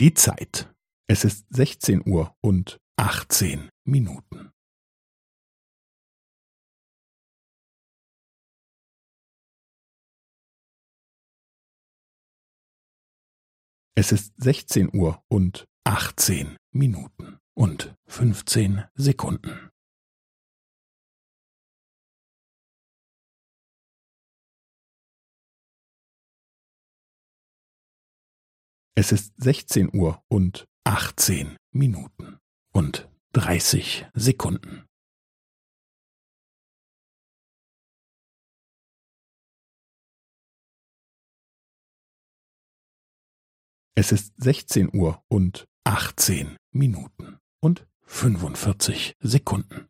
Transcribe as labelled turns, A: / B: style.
A: Die Zeit. Es ist sechzehn Uhr und achtzehn Minuten. Es ist sechzehn Uhr und achtzehn Minuten und fünfzehn Sekunden. Es ist sechzehn Uhr und achtzehn Minuten und dreißig Sekunden. Es ist sechzehn Uhr und achtzehn Minuten und fünfundvierzig Sekunden.